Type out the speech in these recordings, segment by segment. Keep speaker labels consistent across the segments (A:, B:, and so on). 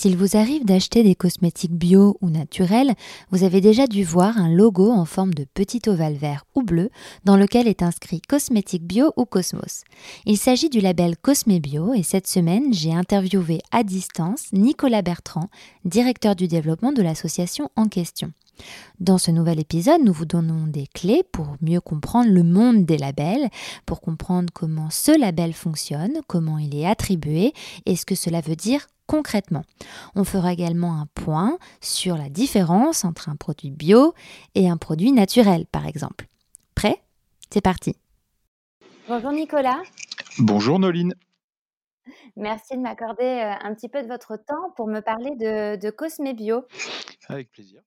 A: S'il vous arrive d'acheter des cosmétiques bio ou naturels, vous avez déjà dû voir un logo en forme de petit ovale vert ou bleu dans lequel est inscrit cosmétique bio ou Cosmos. Il s'agit du label Cosme Bio et cette semaine, j'ai interviewé à distance Nicolas Bertrand, directeur du développement de l'association en question. Dans ce nouvel épisode, nous vous donnons des clés pour mieux comprendre le monde des labels, pour comprendre comment ce label fonctionne, comment il est attribué et ce que cela veut dire concrètement. On fera également un point sur la différence entre un produit bio et un produit naturel, par exemple. Prêt? C'est parti. Bonjour Nicolas.
B: Bonjour Noline.
A: Merci de m'accorder euh, un petit peu de votre temps pour me parler de, de Cosme Bio.
B: Avec plaisir.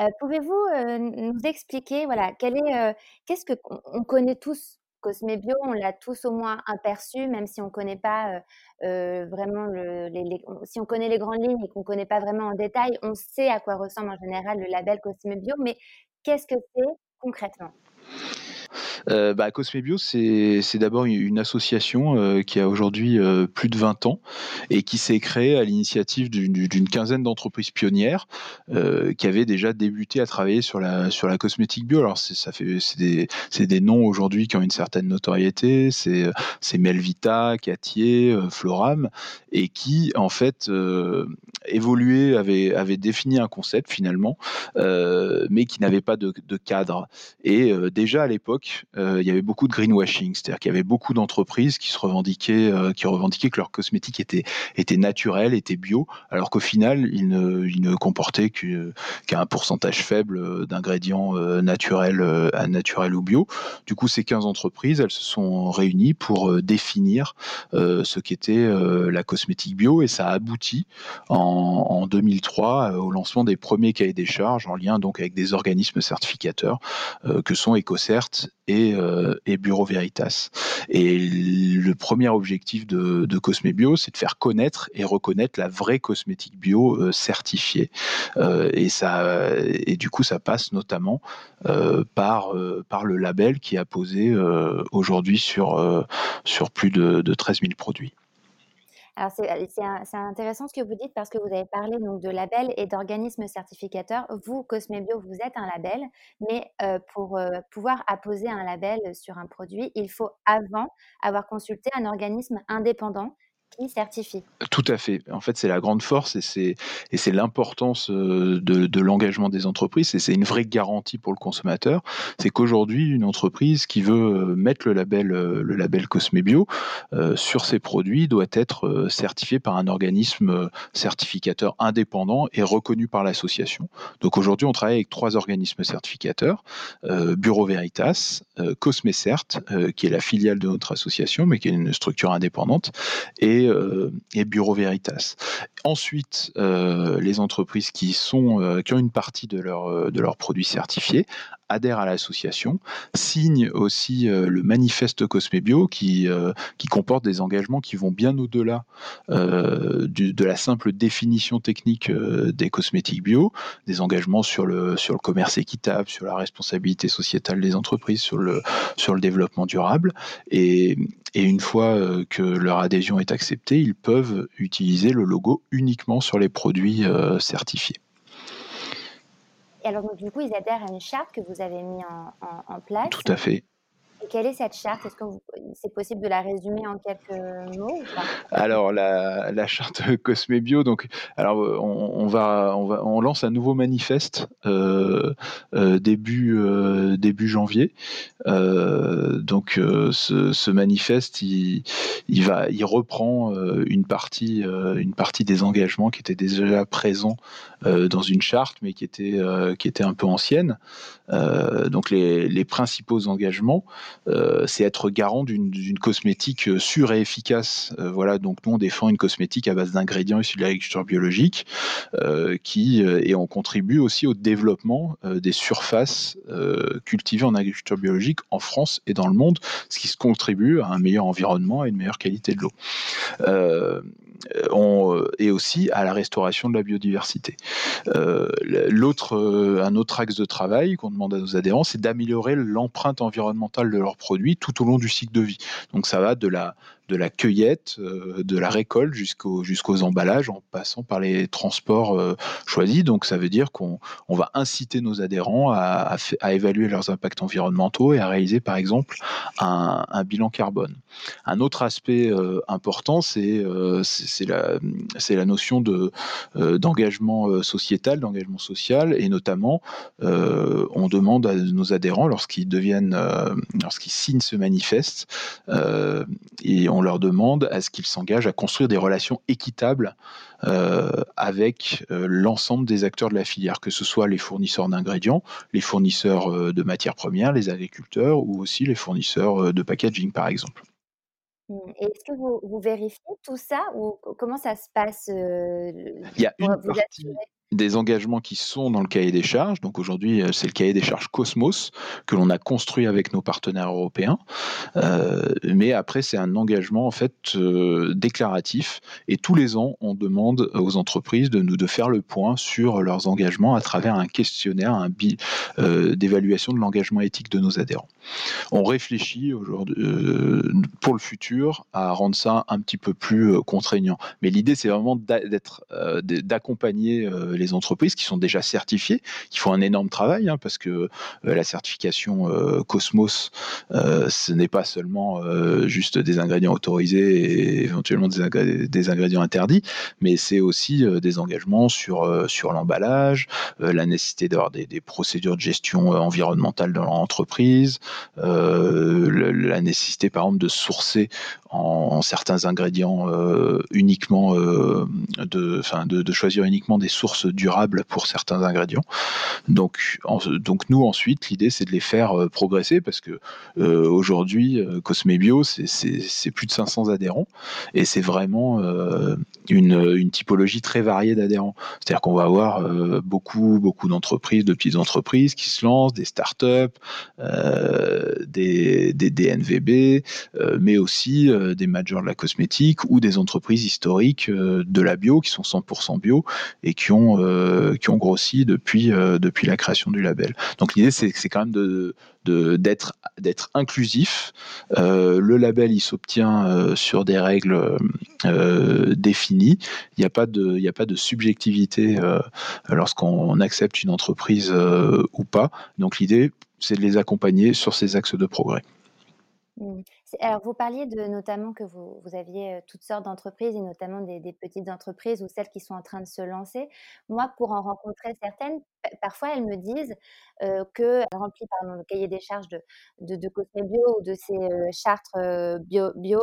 A: Euh, pouvez-vous euh, nous expliquer, voilà, quel est, qu'est-ce que on connaît tous Cosme Bio, on l'a tous au moins aperçu, même si on ne connaît pas vraiment le, les, si on connaît les grandes lignes et qu'on ne connaît pas vraiment en détail, on sait à quoi ressemble en général le label Cosme Bio, mais qu'est-ce que c'est concrètement?
B: Euh, bah, Cosme Bio, c'est d'abord une association euh, qui a aujourd'hui euh, plus de 20 ans et qui s'est créée à l'initiative d'une quinzaine d'entreprises pionnières euh, qui avaient déjà débuté à travailler sur la, cosmétique bio. Alors, c'est des, noms aujourd'hui qui ont une certaine notoriété, c'est Melvita, Catier, Floram, et qui, en fait, évoluaient, avaient, défini un concept finalement, mais qui n'avait pas de cadre. Et déjà à l'époque, euh, il y avait beaucoup de greenwashing, c'est-à-dire qu'il y avait beaucoup d'entreprises qui se revendiquaient, euh, qui revendiquaient que leurs cosmétiques étaient, étaient naturels, étaient bio, alors qu'au final, ils ne, comportaient qu'un pourcentage faible d'ingrédients euh, naturels, naturels ou bio. Du coup, ces 15 entreprises, elles se sont réunies pour définir ce qu'était la cosmétique bio et ça a abouti en, en 2003 au lancement des premiers cahiers des charges en lien donc avec des organismes certificateurs que sont EcoCert euh, et, Bureau Veritas. Et le premier objectif de, de Cosme Bio, c'est de faire connaître et reconnaître la vraie cosmétique bio euh, certifiée. Euh, et, ça, et du coup, ça passe notamment par, par le label qui a posé aujourd'hui sur, sur plus de 13 000 produits.
A: Alors, c'est intéressant ce que vous dites parce que vous avez parlé donc de labels et d'organismes certificateurs. Vous, Cosme Bio, vous êtes un label, mais pour pouvoir apposer un label sur un produit, il faut avant avoir consulté un organisme indépendant certifie.
B: Tout à fait. En fait, c'est la grande force et c'est, l'importance euh, de, l'engagement des entreprises et c'est une vraie garantie pour le consommateur. C'est qu'aujourd'hui, une entreprise qui veut euh, mettre le label, euh, le Cosme Bio sur ses produits doit être certifiée par un organisme certificateur indépendant et reconnu par l'association. Donc aujourd'hui, on travaille avec trois organismes certificateurs Bureau Veritas, Cosme Cert, qui est la filiale de notre association, mais qui est une structure indépendante, et euh, et, Bureau Veritas. Ensuite, euh, les entreprises euh, qui ont une partie de leurs produits certifiés adhèrent à l'association, signent aussi le manifeste Cosme Bio qui, qui comporte des engagements qui vont bien au-delà de la simple définition technique des cosmétiques bio, des engagements sur le, commerce équitable, sur la responsabilité sociétale des entreprises, sur le, développement durable. Et, une fois que leur adhésion est acceptée, ils peuvent utiliser le logo uniquement sur les produits euh, certifiés.
A: Et alors, du coup, ils adhèrent à une charte que vous avez mis en, place.
B: Tout à fait.
A: quelle est cette charte? Est-ce que c'est possible de la résumer en quelques mots
B: Alors la, la, charte Cosme Bio, donc alors on, va on va on lance un nouveau manifeste euh, euh, début euh, début janvier. donc ce, ce, manifeste il, il va il reprend une partie une partie des engagements qui étaient déjà présents dans une charte mais qui était qui était un peu ancienne. donc les, principaux engagements euh, c'est être garant d'une cosmétique euh, sûre et efficace. Euh, voilà, donc nous on défend une cosmétique à base d'ingrédients issus de l'agriculture biologique, qui et on contribue aussi au développement des surfaces cultivées en agriculture biologique en France et dans le monde, ce qui se contribue à un meilleur environnement et une meilleure qualité de l'eau. Et aussi à la restauration de la biodiversité. L'autre, un autre axe de travail qu'on demande à nos adhérents, c'est d'améliorer l'empreinte environnementale de leurs produits tout au long du cycle de vie. Donc ça va de la de la cueillette, euh, de la récolte jusqu'aux jusqu'aux emballages en passant par les transports euh, choisis. Donc ça veut dire qu'on on va inciter nos adhérents à, à, évaluer leurs impacts environnementaux et à réaliser par exemple un, un bilan carbone. Un autre aspect euh, important, c'est c'est la, la notion de d'engagement sociétal, d'engagement social, et notamment on demande à nos adhérents lorsqu'ils deviennent, lorsqu'ils signent ce manifeste, et on on leur demande à ce qu'ils s'engagent à construire des relations équitables euh, avec euh, l'ensemble des acteurs de la filière, que ce soit les fournisseurs d'ingrédients, les fournisseurs euh, de matières premières, les agriculteurs ou aussi les fournisseurs de packaging, par exemple.
A: Mmh. est-ce que vous, vérifiez tout ça ou comment ça se passe
B: Il y a une partie, des engagements qui sont dans le cahier des charges. Donc aujourd'hui, euh, c'est le cahier des charges Cosmos que l'on a construit avec nos partenaires européens. Euh, mais après, c'est un engagement en fait euh, déclaratif. Et tous les ans, on demande aux entreprises de nous de faire le point sur leurs engagements à travers un questionnaire, un bi d'évaluation de l'engagement éthique de nos adhérents. On réfléchit aujourd'hui pour le futur à rendre ça un petit peu plus contraignant. Mais l'idée, c'est vraiment d'être d'accompagner les entreprises qui sont déjà certifiées, qui font un énorme travail, hein, parce que euh, la certification euh, Cosmos, euh, ce n'est pas seulement juste des ingrédients autorisés et éventuellement des, ingrédients interdits, mais c'est aussi des engagements sur, sur l'emballage, la nécessité d'avoir des, procédures de gestion environnementale dans l'entreprise, la nécessité par exemple de sourcer en, certains ingrédients uniquement de, de, de choisir uniquement des sources durable pour certains ingrédients. Donc, donc nous ensuite, l'idée c'est de les faire euh, progresser parce que euh, aujourd'hui, euh, Cosme Bio, c'est plus de 500 adhérents et c'est vraiment une, une, typologie très variée d'adhérents. C'est-à-dire qu'on va avoir beaucoup, beaucoup d'entreprises, de petites entreprises qui se lancent, des startups, des, des DNVB, mais aussi des majors de la cosmétique ou des entreprises historiques de la bio qui sont 100% bio et qui ont euh, qui ont grossi depuis, euh, depuis la création du label. Donc l'idée, c'est, quand même de, d'être d'être inclusif. Euh, le label, il s'obtient sur des règles définies. Il n'y a pas de il a pas de subjectivité lorsqu'on accepte une entreprise ou pas. Donc l'idée, c'est de les accompagner sur ces axes de progrès.
A: Mmh. Alors, vous parliez de notamment que vous, vous aviez toutes sortes d'entreprises et notamment des, petites entreprises ou celles qui sont en train de se lancer. Moi, pour en rencontrer certaines, parfois elles me disent euh, qu'elles remplissent pardon, le cahier des charges de, de, de Bio ou de ces chartes bio, bio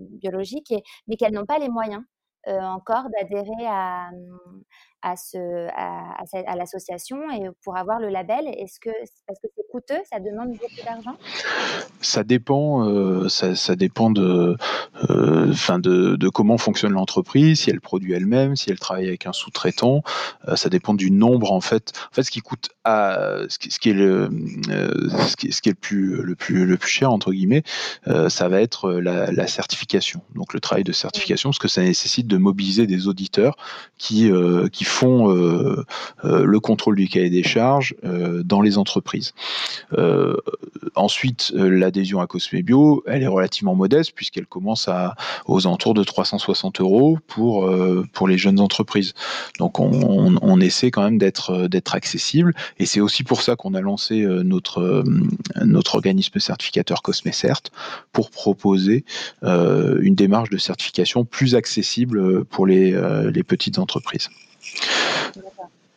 A: biologiques, mais qu'elles n'ont pas les moyens encore d'adhérer à, mmh, à, ce, à, à, l'association et pour avoir le label Est-ce que parce que c'est coûteux, ça demande beaucoup d'argent?
B: Ça dépend, euh, ça, ça, dépend de, euh, de, de, comment fonctionne l'entreprise, si elle produit elle-même, si elle travaille avec un sous-traitant. Euh, ça dépend du nombre en fait. En fait, ce qui coûte à, ce, qui, ce qui est le, euh, ce qui, ce qui, est le plus, le plus, le plus cher entre guillemets, ça va être la, la, certification. Donc le travail de certification, parce que ça nécessite de mobiliser des auditeurs qui, qui font le contrôle du cahier des charges dans les entreprises. ensuite, l'adhésion à Cosme Bio, elle est relativement modeste puisqu'elle commence à aux alentours de 360 euros pour pour les jeunes entreprises. Donc on, essaie quand même d'être d'être accessible et c'est aussi pour ça qu'on a lancé notre notre organisme certificateur CosmeCert pour proposer une démarche de certification plus accessible pour les, les petites entreprises.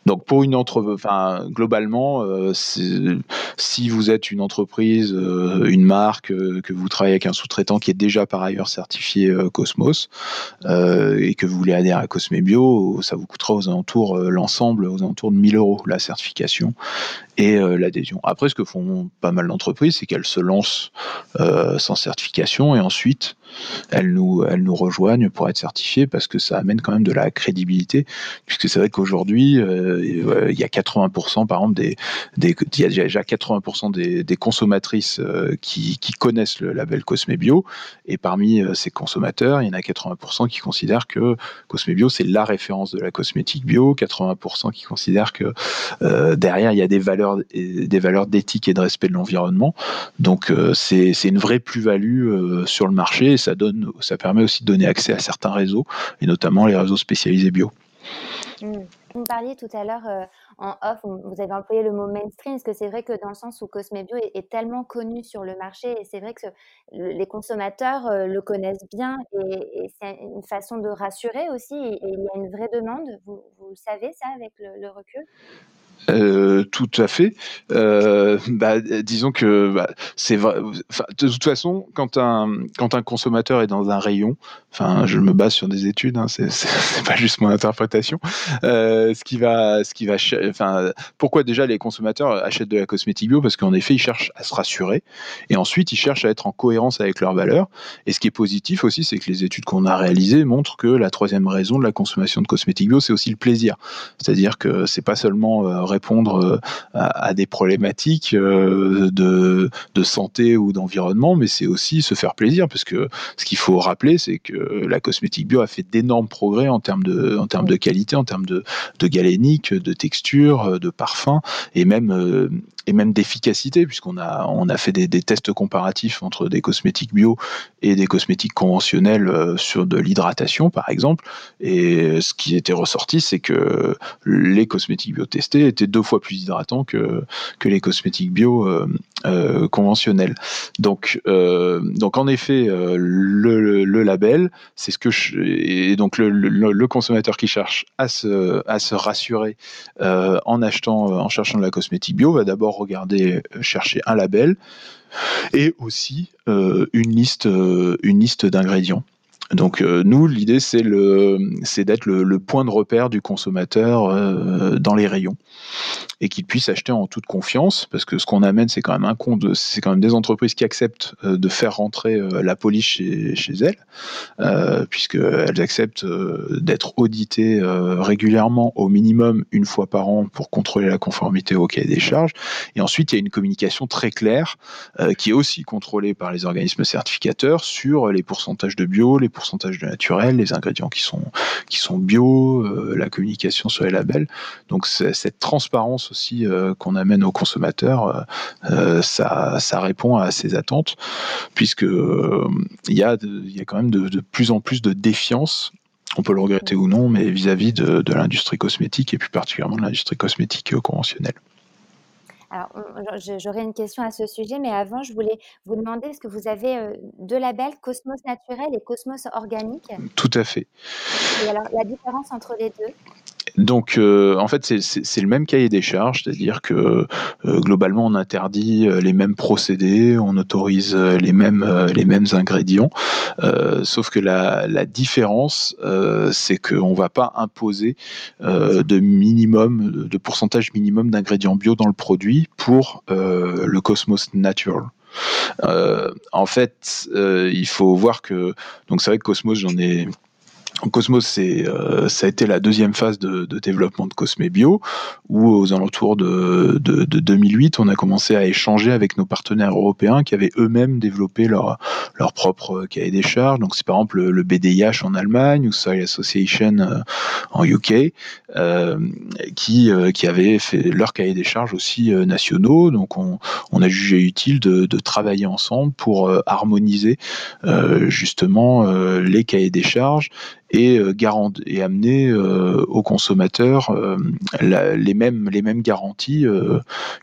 B: Donc pour une entreprise, enfin globalement, euh, si vous êtes une entreprise, euh, une marque, euh, que vous travaillez avec un sous-traitant qui est déjà par ailleurs certifié Cosmos et que vous voulez adhérer à Cosmebio, ça vous coûtera aux alentours l'ensemble aux alentours de 1000 euros la certification et l'adhésion. Après, ce que font pas mal d'entreprises, c'est qu'elles se lancent sans certification et ensuite elles nous, elles nous rejoignent pour être certifiées parce que ça amène quand même de la crédibilité, puisque c'est vrai qu'aujourd'hui, euh, il y a 80% par exemple des, il y a déjà 80% des, consommatrices euh, qui, connaissent le label Cosme Bio, et parmi euh, ces consommateurs, il y en a 80% qui considèrent que Cosme Bio c'est la référence de la cosmétique bio, 80% qui considèrent que derrière il y a des valeurs, des valeurs d'éthique et de respect de l'environnement. Donc c'est une vraie plus-value sur le marché ça, donne, ça permet aussi de donner accès à certains réseaux, et notamment les réseaux spécialisés bio.
A: Mmh. Vous parliez tout à l'heure euh, en off, vous avez employé le mot mainstream, parce que c'est vrai que dans le sens où Cosme Bio est, tellement connu sur le marché, et c'est vrai que les consommateurs euh, le connaissent bien, et, c'est une façon de rassurer aussi, et, il y a une vraie demande? Vous, vous savez ça avec le recul?
B: Euh, tout à fait. Euh, bah, disons que bah, c'est vrai. De toute façon, quand un quand un consommateur est dans un rayon, enfin, je me base sur des études, hein, c'est pas juste mon interprétation. Euh, ce qui va, ce qui va, enfin, pourquoi déjà les consommateurs achètent de la cosmétique bio? Parce qu'en effet, ils cherchent à se rassurer, et ensuite ils cherchent à être en cohérence avec leurs valeurs. Et ce qui est positif aussi, c'est que les études qu'on a réalisées montrent que la troisième raison de la consommation de cosmétiques bio, c'est aussi le plaisir. C'est-à-dire que c'est pas seulement répondre euh, à, des problématiques euh, de, de santé ou d'environnement, mais c'est aussi se faire plaisir, parce que ce qu'il faut rappeler, c'est que la cosmétique bio a fait d'énormes progrès en termes de, en termes de qualité, en termes de, de galénique, de texture, de parfum, et même, euh, et même d'efficacité, puisqu'on a, on a fait des, tests comparatifs entre des cosmétiques bio et des cosmétiques conventionnels sur de l'hydratation, par exemple. Et ce qui était ressorti, c'est que les cosmétiques bio testés étaient deux fois plus hydratants que, que les cosmétiques bio euh, euh, conventionnels. Donc, euh, donc en effet, le, le, label, c'est ce que je, et donc le, le, consommateur qui cherche à se, à se rassurer en achetant, en cherchant de la cosmétique bio, va d'abord regarder, chercher un label et aussi une liste, une liste d'ingrédients. Donc euh, nous, l'idée c'est d'être le, point de repère du consommateur euh, dans les rayons et qu'il puisse acheter en toute confiance, parce que ce qu'on amène, c'est quand même un compte, c'est quand même des entreprises qui acceptent euh, de faire rentrer la police chez, chez elles, puisqu'elles acceptent d'être auditées régulièrement, au minimum une fois par an, pour contrôler la conformité au cahier des charges. Et ensuite, il y a une communication très claire qui est aussi contrôlée par les organismes certificateurs sur les pourcentages de bio, les pourcentage de naturel, les ingrédients qui sont, qui sont bio, euh, la communication sur les labels. Donc cette transparence aussi euh, qu'on amène aux consommateurs, euh, ça, ça répond à ces attentes, puisque il y, a y a quand même de, plus en plus de défiance on peut le regretter ou non, mais vis-à-vis de, de l'industrie cosmétique et plus particulièrement de l'industrie cosmétique conventionnelle.
A: Alors, j'aurais une question à ce sujet, mais avant, je voulais vous demander, est-ce que vous avez euh, deux labels, Cosmos naturel et Cosmos organique?
B: Tout à fait.
A: Et alors, la différence entre les deux?
B: Donc, euh, en fait, c'est le même cahier des charges, c'est-à-dire que euh, globalement, on interdit euh, les mêmes procédés, on autorise les mêmes les mêmes ingrédients, sauf que la, la différence, c'est qu'on va pas imposer de minimum, de pourcentage minimum d'ingrédients bio dans le produit pour le Cosmos Natural. en fait, il faut voir que donc c'est vrai que Cosmos, j'en ai Cosmos, c'est, euh, ça a été la deuxième phase de, de développement de Cosme Bio, où aux alentours de, de, de, 2008, on a commencé à échanger avec nos partenaires européens qui avaient eux-mêmes développé leur, leur propre cahier des charges. Donc c'est par exemple le, le BDIH en Allemagne ou Soil Association euh, en UK, euh, qui, euh, qui avaient fait leur cahier des charges aussi nationaux. Donc on, on a jugé utile de travailler ensemble pour harmoniser justement les cahiers des charges et, euh, et amener euh, aux consommateurs euh, les, mêmes, les mêmes garanties,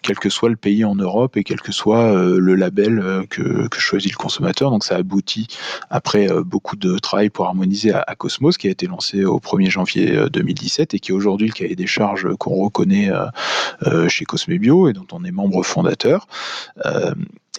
B: quel que soit le pays en Europe et quel que soit le label que, choisit le consommateur. Donc ça aboutit, après beaucoup de travail pour harmoniser à, Cosmos, qui a été lancé au 1er janvier 2017 et qui est aujourd'hui le cahier des charges qu'on reconnaît chez Cosmebio et dont on est membre fondateur.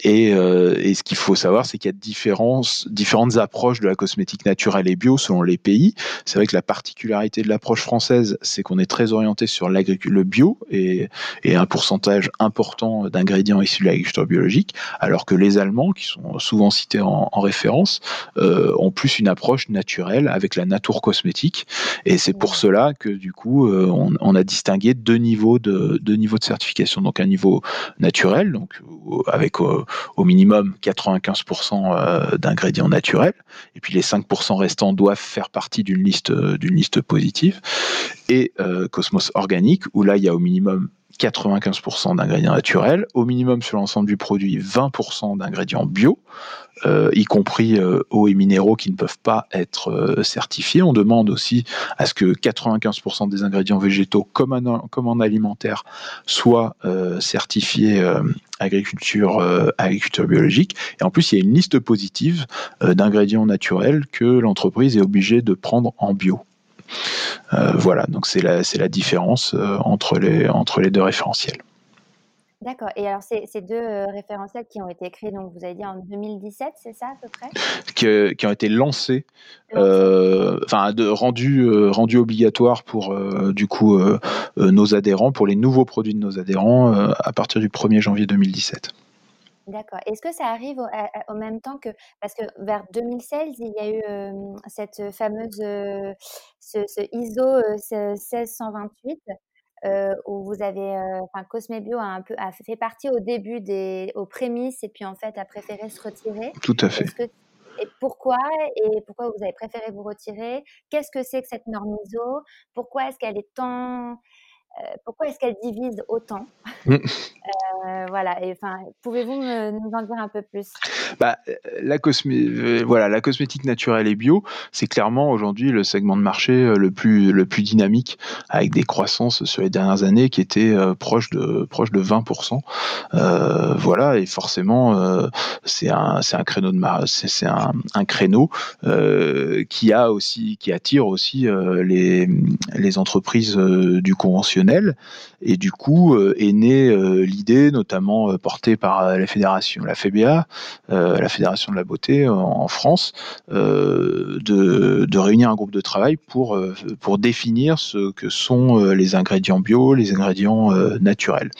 B: Et, euh, et, ce qu'il faut savoir, c'est qu'il y a différentes, différentes approches de la cosmétique naturelle et bio selon les pays. C'est vrai que la particularité de l'approche française, c'est qu'on est très orienté sur le bio et, et un pourcentage important d'ingrédients issus de l'agriculture biologique, alors que les Allemands, qui sont souvent cités en, en référence, euh, ont plus une approche naturelle avec la nature cosmétique. Et c'est pour cela que du coup, euh, on, on, a distingué deux niveaux de deux niveaux de certification. Donc un niveau naturel, donc avec euh, au minimum 95% euh, d'ingrédients naturels, et puis les 5% restants doivent faire partie d'une liste, euh, d'une liste positive, et Cosmos organique, où là il y a au minimum 95% d'ingrédients naturels, au minimum sur l'ensemble du produit 20% d'ingrédients bio, euh, y compris euh, eau et minéraux qui ne peuvent pas être euh, certifiés. On demande aussi à ce que 95% des ingrédients végétaux, comme en, alimentaire, soient certifiés agriculture, agriculture biologique. Et en plus, il y a une liste positive d'ingrédients naturels que l'entreprise est obligée de prendre en bio. Euh, voilà, donc c'est la, la différence euh, entre, les, entre les deux référentiels.
A: D'accord. Et alors, ces, ces deux euh, référentiels qui ont été créés, donc vous avez dit en 2017, c'est ça à peu près?
B: Qui, qui, ont été lancés, enfin, rendus, rendu obligatoires pour, du coup, nos adhérents, pour les nouveaux produits de nos adhérents à partir du 1er janvier 2017.
A: D'accord. Est-ce que ça arrive au, même temps que parce que vers 2016, il y a eu cette fameuse ce, ISO 1628 où vous avez, enfin Cosmebio a un peu a fait partie au début des aux prémices et puis en fait a préféré se retirer.
B: Tout à fait.
A: et pourquoi et pourquoi vous avez préféré vous retirer? Qu'est-ce que c'est que cette norme ISO? Pourquoi est-ce qu'elle est tant pourquoi est-ce qu'elle divise autant mm. euh, Voilà, et enfin, pouvez-vous nous en dire un peu plus?
B: Bah, euh, la, cosmé voilà, la cosmétique naturelle et bio, c'est clairement aujourd'hui le segment de marché le plus, le plus dynamique, avec des croissances sur les dernières années qui étaient proches, de, proches de 20%. voilà, et forcément, c'est un, un créneau de c'est un, un, créneau qui a aussi, qui attire aussi les, les entreprises du conventionnel et du coup euh, est née euh, l'idée, notamment euh, portée par la fédération, la la fédération de la beauté en France, de, de, réunir un groupe de travail pour, pour définir ce que sont les ingrédients bio, les ingrédients naturels.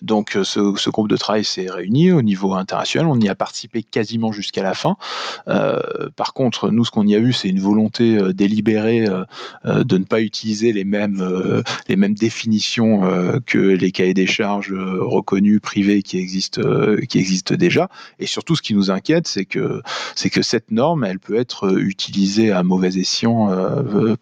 B: Donc euh, ce, groupe de travail s'est réuni au niveau international, on y a participé quasiment jusqu'à la fin. Euh, par contre, nous, ce qu'on y a vu, c'est une volonté euh, délibérée de ne pas utiliser les mêmes, les mêmes définitions que les cahiers des charges reconnus privés qui existent, qui existent déjà. Et surtout, ce qui nous inquiète, c'est que, c'est que cette norme, elle peut être utilisée à mauvais escient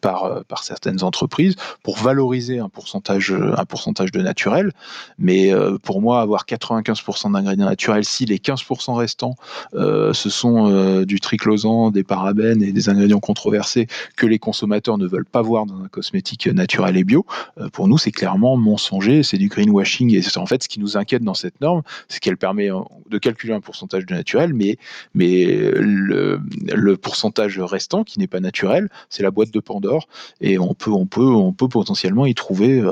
B: par, par certaines entreprises pour valoriser un pourcentage, un pourcentage de naturel, mais euh, pour moi, avoir 95% d'ingrédients naturels, si les 15% restants, euh, ce sont euh, du triclosan, des parabènes et des ingrédients controversés que les consommateurs ne veulent pas voir dans un cosmétique naturel et bio, pour nous, c'est clairement mensonger, c'est du greenwashing. Et c'est en fait ce qui nous inquiète dans cette norme, c'est qu'elle permet de calculer un pourcentage de naturel, mais, le pourcentage restant, qui n'est pas naturel, c'est la boîte de Pandore. Et on peut, on peut, on peut potentiellement y trouver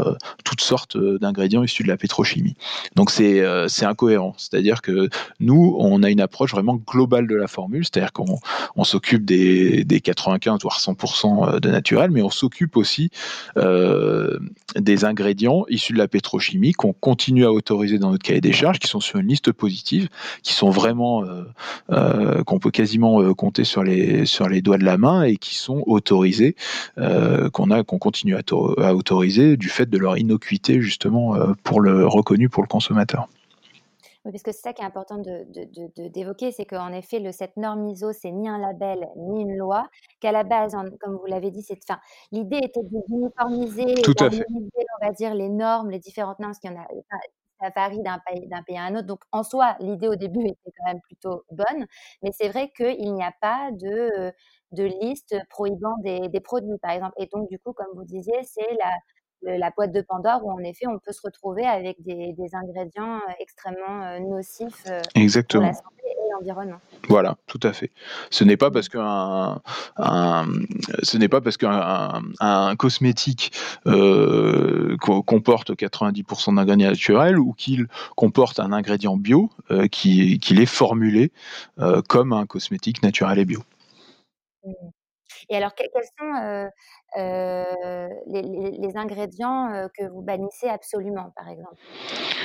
B: toutes sortes d'ingrédients issus de la pétrochimie. Donc c'est c'est incohérent. C'est-à-dire que nous, on a une approche vraiment globale de la formule, c'est-à-dire qu'on on, s'occupe des, des 95 voire 100% de naturel, mais on s'occupe aussi des ingrédients issus de la pétrochimie qu'on continue à autoriser dans notre cahier des charges, qui sont sur une liste positive, qui sont vraiment qu'on peut quasiment compter sur les sur les doigts de la main et qui sont autorisés, qu'on a qu'on continue à, à autoriser du fait de leur innocuité justement pour le reconnu pour le consommateur.
A: Oui, parce que c'est ça qui est important d'évoquer, de, de, c'est qu'en effet, le, cette norme ISO, c'est ni un label, ni une loi, qu'à la base, comme vous l'avez dit, c'est, enfin, l'idée était d'uniformiser, on va dire, les normes, les différentes normes, parce qu'il y en a, ça varie d'un pays, d'un pays à un autre. Donc, en soi, l'idée au début était quand même plutôt bonne, mais c'est vrai qu'il n'y a pas de, de liste prohibant des, des produits, par exemple. Et donc, du coup, comme vous disiez, c'est la, la boîte de Pandore où en effet on peut se retrouver avec des, ingrédients euh, extrêmement euh, nocifs euh,
B: Exactement.
A: pour la santé et l'environnement.
B: Voilà, tout à fait. Ce n'est pas parce qu'un ce n'est pas parce qu'un un, cosmétique comporte 90% d'ingrédients naturels ou qu'il comporte un ingrédient bio qu'il est formulé comme un cosmétique naturel et bio.
A: Mmh. Et alors, quels sont les, ingrédients que vous bannissez absolument, par exemple?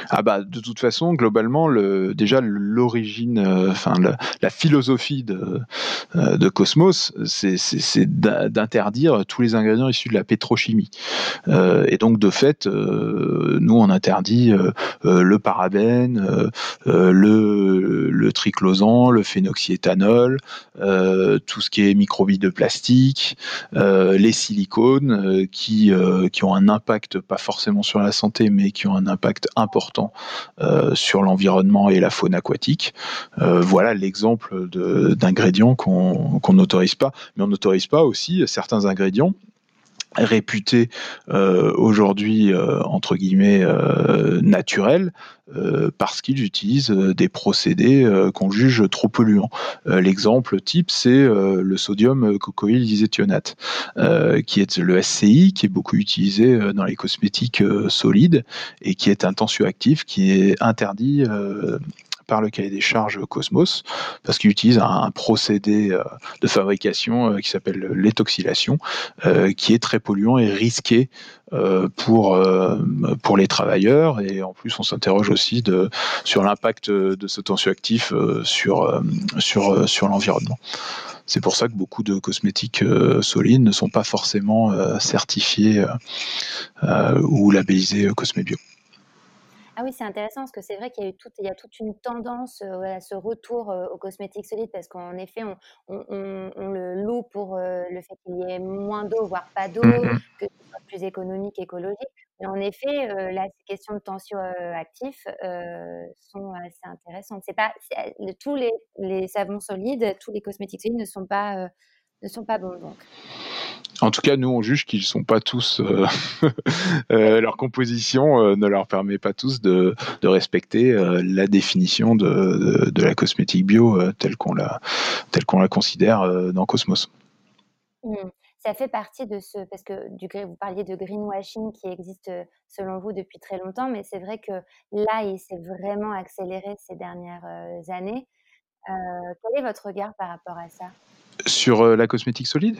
B: Ah bah, de toute façon, globalement, le, déjà l'origine, enfin la, philosophie de, Cosmos, c'est d'interdire tous les ingrédients issus de la pétrochimie. et donc, de fait, nous, on interdit le parabène, le, le triclosan, le phénoxyéthanol, tout ce qui est microbilles de plastique, les silicones euh, qui, euh, qui ont un impact, pas forcément sur la santé, mais qui ont un impact important euh, sur l'environnement et la faune aquatique. voilà l'exemple d'ingrédients qu'on n'autorise pas. Mais on n'autorise pas aussi certains ingrédients réputés aujourd'hui entre guillemets naturels parce qu'ils utilisent des procédés qu'on juge trop polluants. L'exemple type c'est le sodium cocoïl diséthionate qui est le SCI qui est beaucoup utilisé dans les cosmétiques solides et qui est un tensioactif qui est interdit par le cahier des charges Cosmos, parce qu'il utilise un, procédé euh, de fabrication euh, qui s'appelle l'étoxylation, euh, qui est très polluant et risqué pour, les travailleurs. Et en plus, on s'interroge aussi sur l'impact de ce tensioactif sur, sur, sur l'environnement. C'est pour ça que beaucoup de cosmétiques solides ne sont pas forcément certifiés ou labellisés Cosmébio.
A: Ah oui, c'est intéressant parce que c'est vrai qu'il y a eu toute, il y a toute une tendance à ce retour aux cosmétiques solides parce qu'en effet, on, on, le loue pour le fait qu'il y ait moins d'eau, voire pas d'eau, mmh que ce soit plus économique, écologique. Mais en effet, là, ces questions de tension actifs sont assez intéressantes. C'est pas tous les, les, savons solides, tous les cosmétiques solides ne sont pas ne sont pas bons donc.
B: En tout cas, nous, on juge qu'ils sont pas tous. Euh, euh, leur composition euh, ne leur permet pas tous de, respecter la définition de, la cosmétique bio telle qu'on la, telle qu'on la considère dans Cosmos.
A: Mmh. Ça fait partie de ce. Parce que du, vous parliez de greenwashing qui existe selon vous depuis très longtemps, mais c'est vrai que là, il s'est vraiment accéléré ces dernières années. quel est votre regard par rapport à ça?
B: Sur la cosmétique solide?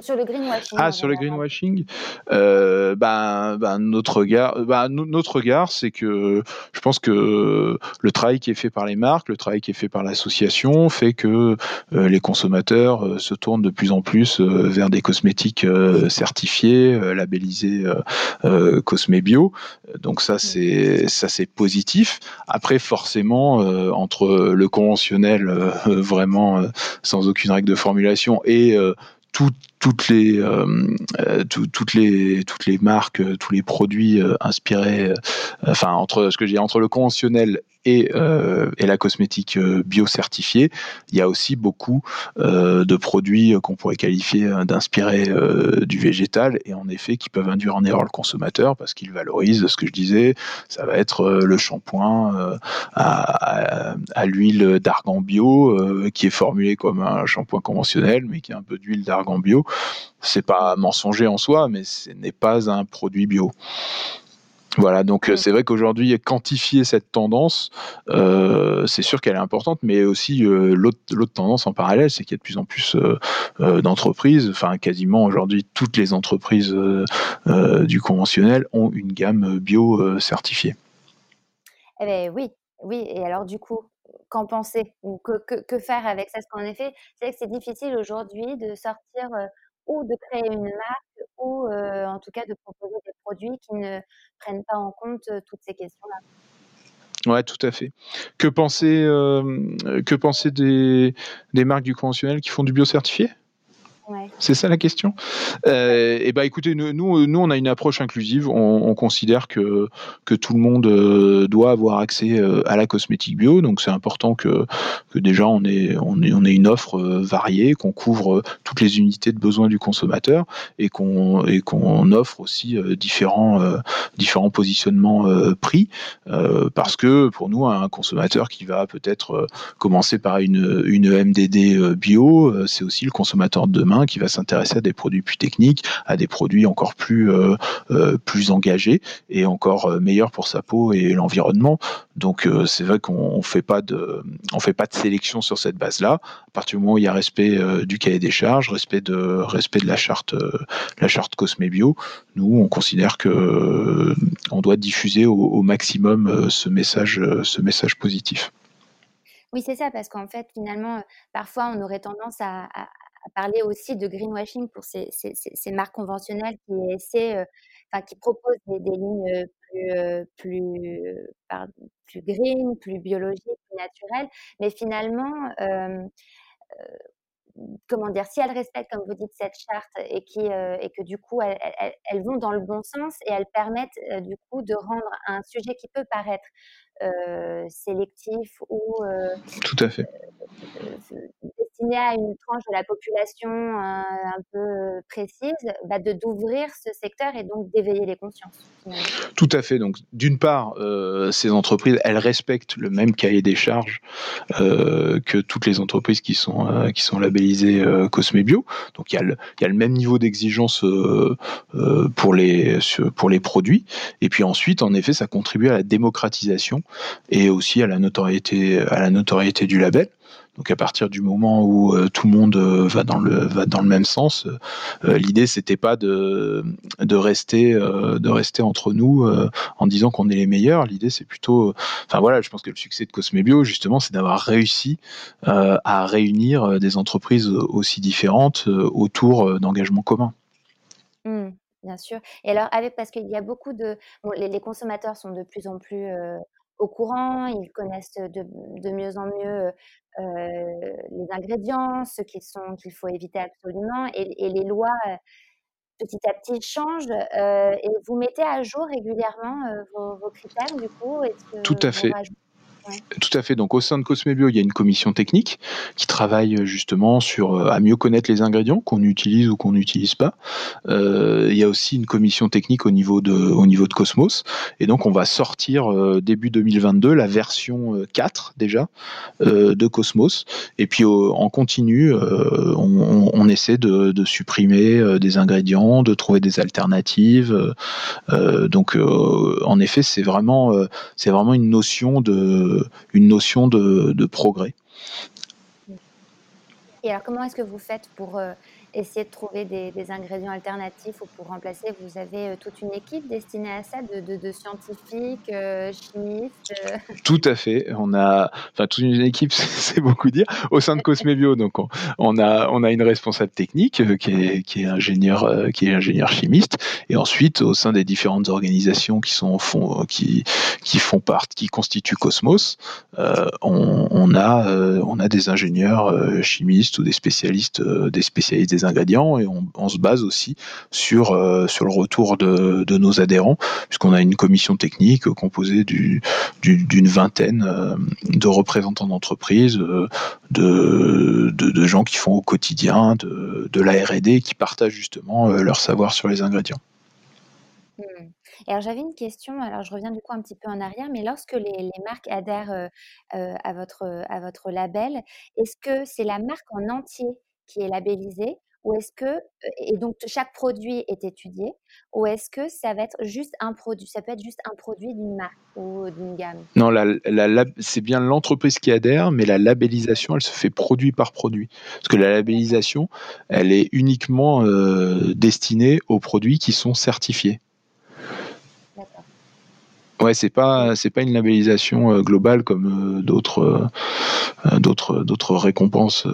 A: Sur le greenwashing.
B: Ah, sur le greenwashing, euh, ben, ben, notre regard, ben, notre regard, c'est que je pense que le travail qui est fait par les marques, le travail qui est fait par l'association, fait que euh, les consommateurs euh, se tournent de plus en plus euh, vers des cosmétiques certifiés, labellisés Cosmébio. Donc ça, c'est ça, c'est positif. Après, forcément, entre le conventionnel vraiment sans aucune règle de formulation et toutes les euh, euh, toutes les toutes les marques, euh, tous les produits inspirés, enfin entre ce que j'ai entre le conventionnel et, et la cosmétique euh, bio-certifiée, il y a aussi beaucoup de produits qu'on pourrait qualifier d'inspirés du végétal et en effet qui peuvent induire en erreur le consommateur parce qu'ils valorisent ce que je disais, ça va être le shampoing à, l'huile d'argan bio qui est formulé comme un shampoing conventionnel mais qui a un peu d'huile d'argan bio. C'est pas mensonger en soi, mais ce n'est pas un produit bio. Voilà, donc
A: Mmh.
B: c'est vrai qu'aujourd'hui, quantifier cette tendance, euh, c'est sûr qu'elle est importante, mais aussi euh, l'autre tendance en parallèle, c'est qu'il y a de plus en plus euh, d'entreprises, enfin quasiment aujourd'hui toutes les entreprises du conventionnel ont une gamme bio certifiée.
A: Eh ben oui, oui. Et alors du coup, qu'en penser? Ou que, que, que, faire avec ça? Parce qu'en effet, c'est que c'est difficile aujourd'hui de sortir ou de créer une marque ou en tout cas de proposer des produits qui ne prennent pas en compte toutes ces questions-là.
B: Ouais, tout à fait. Que penser, que des, des marques du conventionnel qui font du bio c'est ça la question? Euh, Eh ben, écoutez, nous, nous, on a une approche inclusive. On, considère que, que tout le monde euh, doit avoir accès euh, à la cosmétique bio. Donc, c'est important que, que déjà on ait, on ait, on ait une offre variée, qu'on couvre toutes les unités de besoin du consommateur et qu'on et offre aussi différents, différents positionnements prix. parce que pour nous, un consommateur qui va peut-être commencer par une, une MDD bio, c'est aussi le consommateur de demain qui va s'intéresser à des produits plus techniques, à des produits encore plus, euh, euh, plus engagés et encore euh, meilleurs pour sa peau et l'environnement. Donc c'est vrai qu'on fait pas de, on fait pas de sélection sur cette base-là. À partir du moment où il y a respect du cahier des charges, respect de, respect de la charte, la charte Cosme Bio, nous on considère que on doit diffuser au, maximum ce message, ce message positif.
A: Oui, c'est ça, parce qu'en fait, finalement, parfois, on aurait tendance à, parler aussi de greenwashing pour ces, ces, marques conventionnelles qui essaient, euh, enfin, qui proposent des, lignes plus, euh, plus, plus green, plus biologiques, plus naturelles. Mais finalement, euh, comment dire, si elles respectent, comme vous dites, cette charte et, qui, et que du coup, elles, vont dans le bon sens et elles permettent du coup de rendre un sujet qui peut paraître sélectif ou
B: tout à fait
A: destiné à une tranche de la population un peu précise, bah de d'ouvrir ce secteur et donc d'éveiller les consciences.
B: Tout à fait. Donc, d'une part, ces entreprises, elles respectent le même cahier des charges que toutes les entreprises qui sont qui sont labellisées Cosme Bio. Donc, il y a le, il y a le même niveau d'exigence pour les pour les produits. Et puis ensuite, en effet, ça contribue à la démocratisation et aussi à la notoriété, à la notoriété du label. Donc à partir du moment où euh, tout le monde euh, va dans le va dans le même sens, euh, l'idée c'était pas de de rester de rester entre nous en disant qu'on est les meilleurs. L'idée c'est plutôt, enfin voilà, je pense que le succès de Cosme Bio justement c'est d'avoir réussi à réunir des entreprises aussi différentes autour d'engagements communs.
A: Mmh, bien sûr. Et alors avec parce qu'il y a beaucoup de les, consommateurs sont de plus en plus au courant, ils connaissent de, mieux en mieux les ingrédients, ceux qui sont qu'il faut éviter absolument, et, les lois petit à petit changent. et vous mettez à jour régulièrement vos, critères du coup?
B: Tout à fait. Tout à fait. Donc au sein de Cosme Bio, il y a une commission technique qui travaille euh, justement sur euh, à mieux connaître les ingrédients qu'on utilise ou qu'on n'utilise pas. Euh, il y a aussi une commission technique au niveau de au niveau de Cosmos et donc on va sortir début 2022 la version 4 déjà de Cosmos et puis en continu on, essaie de, de supprimer des ingrédients, de trouver des alternatives. donc en effet c'est vraiment c'est vraiment une notion de une notion de, progrès.
A: Et alors, comment est-ce que vous faites pour euh, essayer de trouver des, ingrédients alternatifs ou pour remplacer Vous avez euh, toute une équipe destinée à ça, de, scientifiques, euh, chimistes
B: Tout à fait. On a, enfin, toute une équipe, c'est beaucoup dire. Au sein de Cosme Bio, donc, on, a, on a une responsable technique qui est, qui est ingénieur, qui est ingénieur chimiste. Et ensuite, au sein des différentes organisations qui sont font, qui, qui font partie, qui constituent Cosmos, on, a, on a des ingénieurs chimistes ou des spécialistes, des spécialistes des ingrédients et on, se base aussi sur, euh, sur le retour de, nos adhérents, puisqu'on a une commission technique composée d'une vingtaine euh, de représentants d'entreprises, euh, de, de, gens qui font au quotidien de, de la RD qui partagent justement leur savoir sur les ingrédients.
A: Hmm. Alors j'avais une question, alors je reviens du coup un petit peu en arrière, mais lorsque les, marques adhèrent à, votre, à votre label, est-ce que c'est la marque en entier qui est labellisée ou est-ce que et donc chaque produit est étudié ou est-ce que ça va être juste un produit ça peut être juste un produit d'une marque ou d'une gamme?
B: Non, la la c'est bien l'entreprise qui adhère, mais la labellisation, elle se fait produit par produit. Parce que la labellisation, elle est uniquement, destinée aux produits qui sont certifiés.
A: D'accord.
B: Ouais, c'est pas c'est pas une labellisation, globale comme, d'autres, d'autres d'autres récompenses,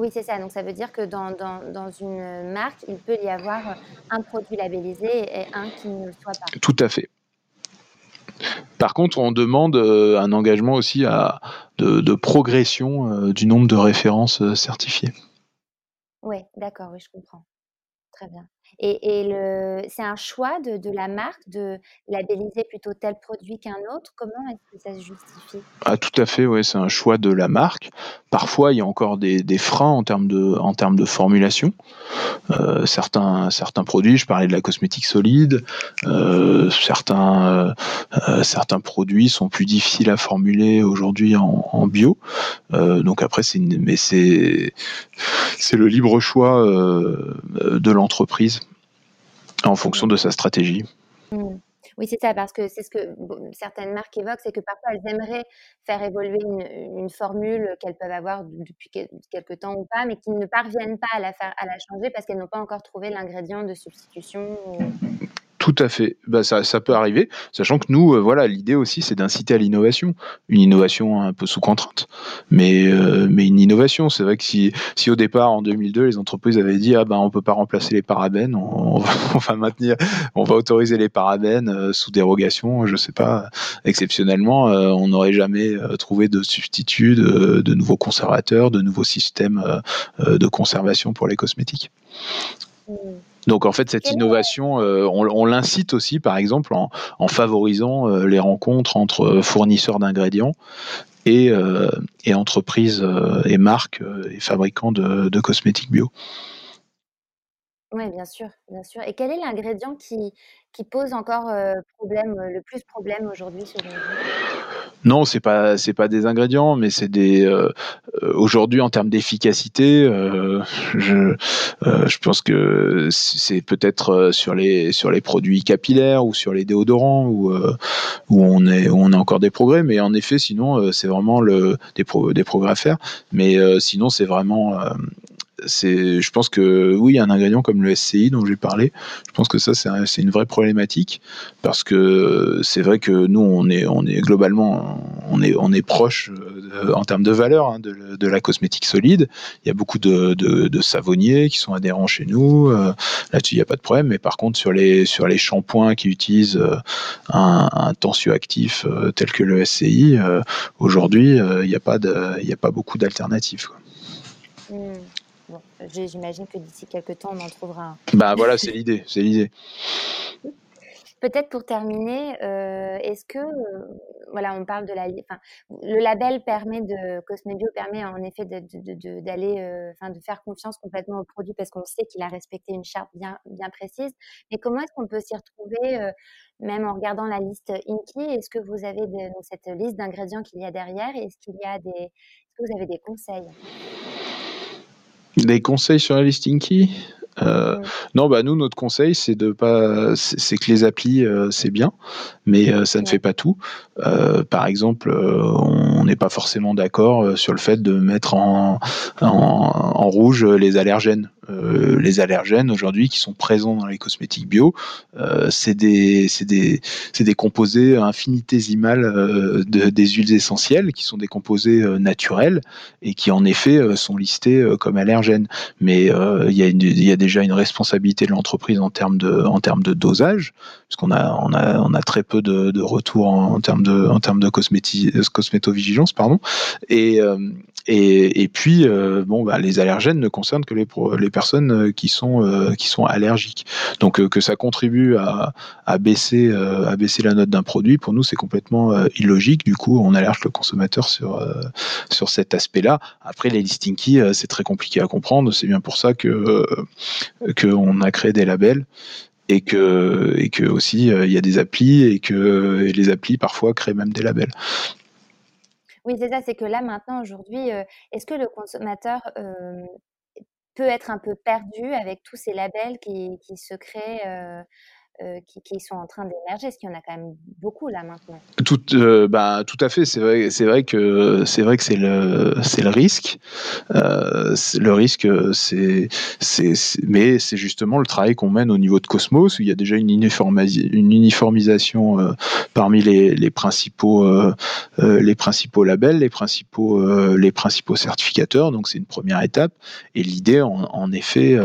A: Oui, c'est ça, donc ça veut dire que dans dans dans une marque, il peut y avoir, un produit labellisé et un qui ne le soit pas?
B: Tout à fait. Par contre, on demande, heu, un engagement aussi à de de progression, heu, du nombre de références, heu, certifiées.
A: Ouais, d'accord, oui, je comprends. Très bien et c'est un choix de la marque de labelliser plutôt tel produit qu'un autre? Comment est-ce que ça se justifie?
B: Ah tout à fait, ouais, c'est un choix de la marque. Parfois, il y a encore des freins en termes de formulation. Heu, certains produits, je parlais de la cosmétique solide, heu heu, certains produits sont plus difficiles à formuler aujourd'hui en bio. Donc après mais c'est le libre choix, de l'entreprise en fonction de sa stratégie.
A: Mmh. Oui, c'est ça, parce que c'est ce que certaines marques évoquent, c'est que parfois elles aimeraient faire évoluer une formule qu'elles peuvent avoir depuis quel quelque temps ou pas, mais qui ne parviennent pas à la faire à la changer parce qu'elles n'ont pas encore trouvé l'ingrédient de substitution
B: Tout à fait. Bah, ça peut arriver, sachant que nous, heu, voilà, l'idée aussi, c'est d'inciter à l'innovation. Une innovation un peu sous contrainte, mais heu, mais une innovation. C'est vrai que si si au départ, en 2002, les entreprises avaient dit: «Ah ben, on peut pas remplacer les parabènes, on va maintenir on va autoriser les parabènes, heu, sous dérogation», je sais pas, exceptionnellement, on n'aurait jamais, trouvé de substitut, de nouveaux conservateurs, de nouveaux systèmes, de conservation pour les cosmétiques.
A: Mmh.
B: Donc en fait, cette innovation, heu, on l'incite aussi, par exemple, en en favorisant, heu, les rencontres entre fournisseurs d'ingrédients et entreprises, et marques, et fabricants de de cosmétiques bio.
A: Ouais, bien sûr, bien sûr et quel est l'ingrédient qui qui pose encore, problème, le plus problème aujourd'hui selon vous?
B: Non, c'est pas c'est pas des ingrédients, mais c'est des, heu heu, aujourd'hui en termes d'efficacité, heu, je heu, je pense que c'est peut-être, heu, sur les sur les produits capillaires ou sur les déodorants où, heu, où on est où on a encore des progrès, mais en effet, sinon, c'est vraiment le des pro des progrès à faire, mais sinon c'est vraiment, je pense que oui, un ingrédient comme le SCI dont j'ai parlé, je pense que ça c'est un c'est une vraie problématique parce que c'est vrai que nous on est globalement on est proche, heu, en termes de valeur, hein, de la cosmétique solide. Il y a beaucoup de savonniers qui sont adhérents chez nous, heu, là-dessus il y a pas de problème, mais par contre sur les shampoings qui utilisent, heu, un un tensioactif, tel que le SCI, aujourd'hui, il y a pas beaucoup d'alternatives.
A: J'imagine que d'ici quelque temps, on en trouvera un.
B: Bah, voilà, c'est l'idée, c'est l'idée.
A: Peut-être pour terminer, heu, est-ce que, heu, voilà, on parle de la enfin, le label permet de Cosme Bio permet en effet de de de de d'aller, heu, enfin, de faire confiance complètement au produit parce qu'on sait qu'il a respecté une charte bien bien précise. Mais comment est-ce qu'on peut s'y retrouver, même en regardant la liste INCI? Est-ce que vous avez de donc cette liste d'ingrédients qu'il y a derrière? Est-ce qu'il y a des est-ce que vous avez des conseils?
B: Des conseils sur la liste INCI? Heu,
A: Mmh.
B: non, bah, nous, notre conseil, c'est de pas c'est que les applis, heu, c'est bien, mais heu, ça ne
A: Ouais.
B: fait pas tout. Par exemple, on n'est pas forcément d'accord, sur le fait de mettre en en en rouge, les allergènes. Les allergènes aujourd'hui qui sont présents dans les cosmétiques bio, c'est des des des composés infinitésimales, de des huiles essentielles qui sont des composés, naturels et qui en effet, sont listés, comme allergènes. Mais il y a une il y a déjà une responsabilité de l'entreprise en termes de dosage, puisqu'on a on a on très peu de retours en termes de en termes cosméti cosmétovigilance, pardon et hem et puis, bon, bah, les allergènes ne concernent que les personnes, qui sont, allergiques. Donc que ça contribue à baisser, la note d'un produit, pour nous, c'est complètement, illogique. Du coup, on alerte le consommateur sur, cet aspect-là. Après les INCI, heu, c'est très compliqué à comprendre. C'est bien pour ça que, heu, qu'on a créé des labels et que et qu'aussi, heu, il y a des applis et que et les applis parfois créent même des labels.
A: Oui, c'est ça, c'est que là, maintenant, aujourd'hui, heu, est-ce que le consommateur, peut être un peu perdu avec tous ces labels qui, qui se créent euh, qui, qui, sont en train d'émerger, parce qu'il y en a quand même beaucoup là maintenant?
B: Tout, euh, bah, tout à fait. C'est vrai, c'est vrai que c'est vrai que c'est le, c'est le risque. Euh, le risque, c'est, c'est, mais c'est justement le travail qu'on mène au niveau de Cosmos, où il y a déjà une, une uniformisation euh, parmi les, les principaux, euh, euh, les principaux labels, les principaux, les principaux certificateurs. Donc c'est une première étape. Et l'idée, en, en effet,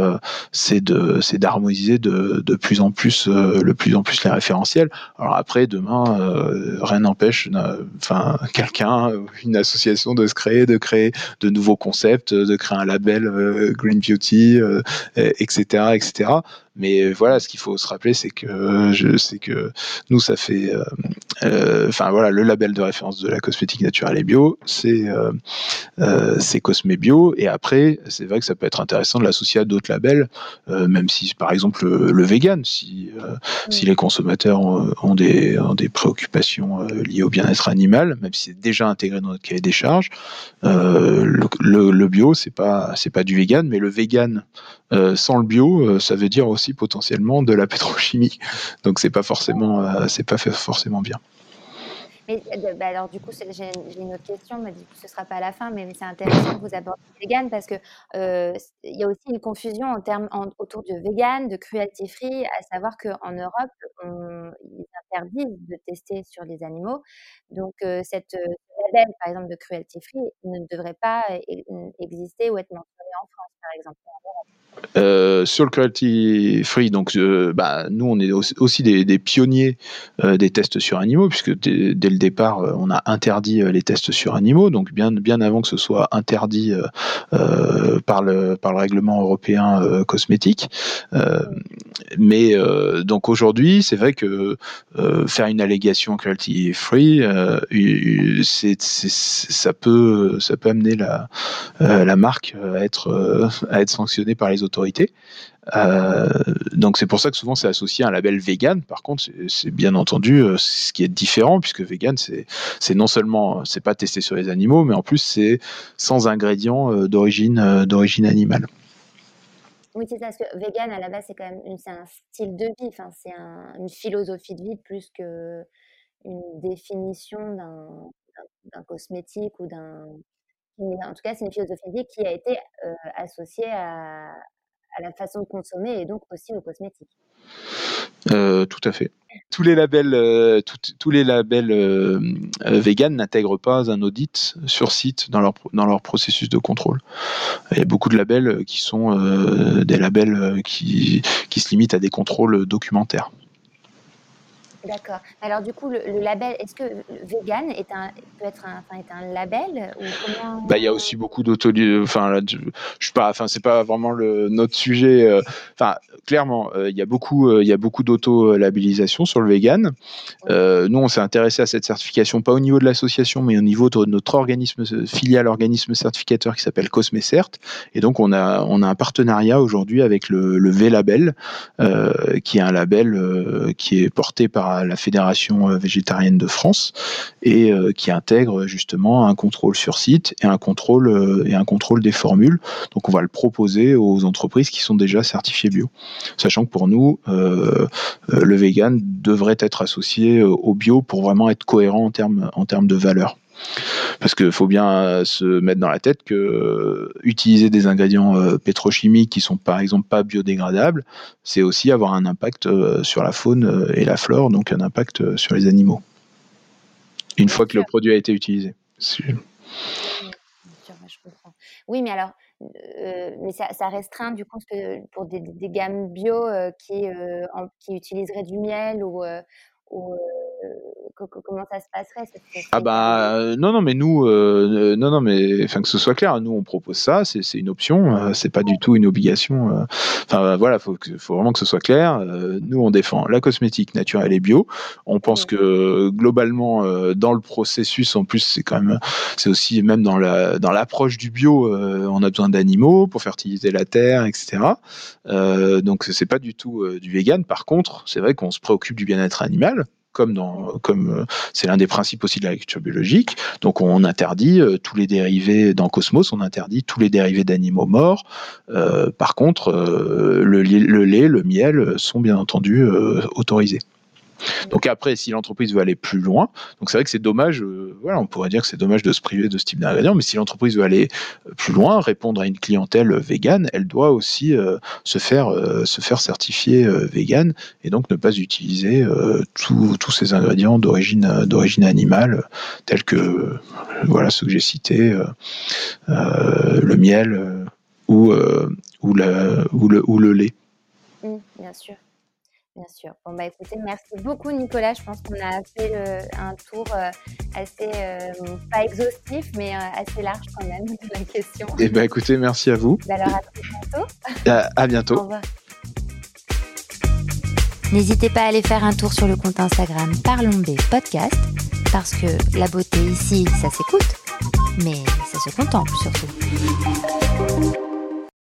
B: c'est de, c'est d'harmoniser de, de plus en plus euh, le plus en plus les référentiels. Alors après, demain, euh, rien n'empêche, enfin, quelqu'un, une association de se créer, de créer de nouveaux concepts, de créer un label euh, Green Beauty, etc., etc. Mais voilà, ce qu'il faut se rappeler, c'est que je sais que nous, ça fait, enfin voilà, le label de référence de la cosmétique naturelle et bio, c'est c'est Cosme Bio. Et après, c'est vrai que ça peut être intéressant de l'associer à d'autres labels, même si par exemple le, le vegan, si si les consommateurs ont, des, des préoccupations euh, liées au bien-être animal, même si c'est déjà intégré dans notre cahier des charges, euh, le, bio, c'est pas, c'est pas du vegan, mais le vegan euh, sans le bio, ça veut dire aussi potentiellement de la pétrochimie. Donc c'est pas forcément, c'est pas forcément bien.
A: Mais euh, bah, alors, du coup, j'ai une autre question, mais du coup, ce sera pas à la fin, mais c'est intéressant que vous abordiez le vegan parce qu'il euh, y a aussi une confusion en termes, autour de vegan, de cruelty free, à savoir qu'en Europe, on, ils interdisent de tester sur les animaux. Donc, euh, cette label, par exemple, de cruelty free ne devrait pas exister ou être mentionné en France, par exemple.
B: Euh, sur le cruelty free, donc euh, bah, nous on est aussi des, pionniers euh, des tests sur animaux puisque dès, le départ on a interdit les tests sur animaux, donc bien bien avant que ce soit interdit par le par le règlement européen cosmétique. mais donc aujourd'hui c'est vrai que faire une allégation cruelty free, c'est, ça peut ça peut amener la la marque à être à être sanctionnée par les autorités. Euh, donc c'est pour ça que souvent c'est associé à un label vegan. Par contre, c'est bien entendu euh, ce qui est différent puisque vegan c'est non seulement c'est pas testé sur les animaux, mais en plus c'est sans ingrédients euh, d'origine d'origine animale.
A: Oui, c'est ça, parce que vegan à la base c'est quand même c'est un style de vie, enfin c'est une philosophie de vie plus que une définition d'un cosmétique ou d'un en tout cas, c'est une philosophie qui a été associée à, à la façon de consommer et donc aussi aux cosmétiques.
B: Euh, tout à fait. Tous les labels, euh, tous les labels euh, vegan n'intègrent pas un audit sur site dans leur, dans leur processus de contrôle. Il y a beaucoup de labels qui sont des labels qui, qui se limitent à des contrôles documentaires.
A: D'accord. Alors du coup, le, label, est-ce que vegan est un, peut être un, enfin, est un label ou comment...
B: Bah, il y a aussi beaucoup d'auto, enfin, là, je, je suis pas, enfin, c'est pas vraiment le notre sujet. Euh, enfin, clairement, euh, il y a beaucoup, euh, il y a beaucoup d'auto-labellisation sur le vegan. nous, on s'est intéressé à cette certification pas au niveau de l'association, mais au niveau de notre organisme filial, organisme certificateur qui s'appelle CosmeCert. Et donc, on a, on a un partenariat aujourd'hui avec le, le V-Label, qui est un label qui est porté par la Fédération euh, végétarienne de France et euh, qui intègre justement un contrôle sur site et un contrôle euh, et un contrôle des formules. Donc on va le proposer aux entreprises qui sont déjà certifiées bio, sachant que pour nous le vegan devrait être associé au bio pour vraiment être cohérent en termes en termes de valeur. Parce qu'il faut bien se mettre dans la tête que euh, utiliser des ingrédients euh, pétrochimiques qui sont par exemple pas biodégradables, c'est aussi avoir un impact euh, sur la faune et la flore, donc un impact sur les animaux. Une fois que le produit a été utilisé.
A: Oui, mais alors, mais ça, restreint du coup pour des, gammes bio qui, qui utiliseraient du miel ou, ou comment ça se passerait
B: Ah bah non non mais nous euh, non non mais enfin que ce soit clair nous on propose ça c'est une option c'est pas du tout une obligation enfin voilà faut faut vraiment que ce soit clair nous on défend la cosmétique naturelle et bio. On pense que globalement dans le processus en plus c'est quand même c'est aussi même dans la dans l'approche du bio on a besoin d'animaux pour fertiliser la terre etc donc c'est pas du tout du vegan. Par contre c'est vrai qu'on se préoccupe du bien-être animal comme comme c'est l'un des principes aussi de l'agriculture biologique. Donc on interdit tous les dérivés dans Cosmos, on interdit tous les dérivés d'animaux morts. par contre, le, lait, le miel sont bien entendu autorisés. Donc après, si l'entreprise veut aller plus loin, donc c'est vrai que c'est dommage, euh, voilà, on pourrait dire que c'est dommage de se priver de ce type d'ingrédients, mais si l'entreprise veut aller euh, plus loin, répondre à une clientèle végane, elle doit aussi euh, se faire se faire certifier végane et donc ne pas utiliser tous ces ingrédients d'origine animale tels que voilà ceux que j'ai cités, le miel ou ou, ou, le, ou le lait.
A: Mmh, bien sûr. Bien sûr. Bon, bah écoutez, merci beaucoup Nicolas. Je pense qu'on a fait un tour euh, assez, euh, pas exhaustif, mais euh, assez large quand même de la question.
B: Eh bien écoutez, merci à vous.
A: Bah, alors à très bientôt.
B: À, bientôt.
A: Au revoir.
C: N'hésitez pas à aller faire un tour sur le compte Instagram Parlons B Podcast, parce que la beauté ici, ça s'écoute, mais ça se contemple surtout.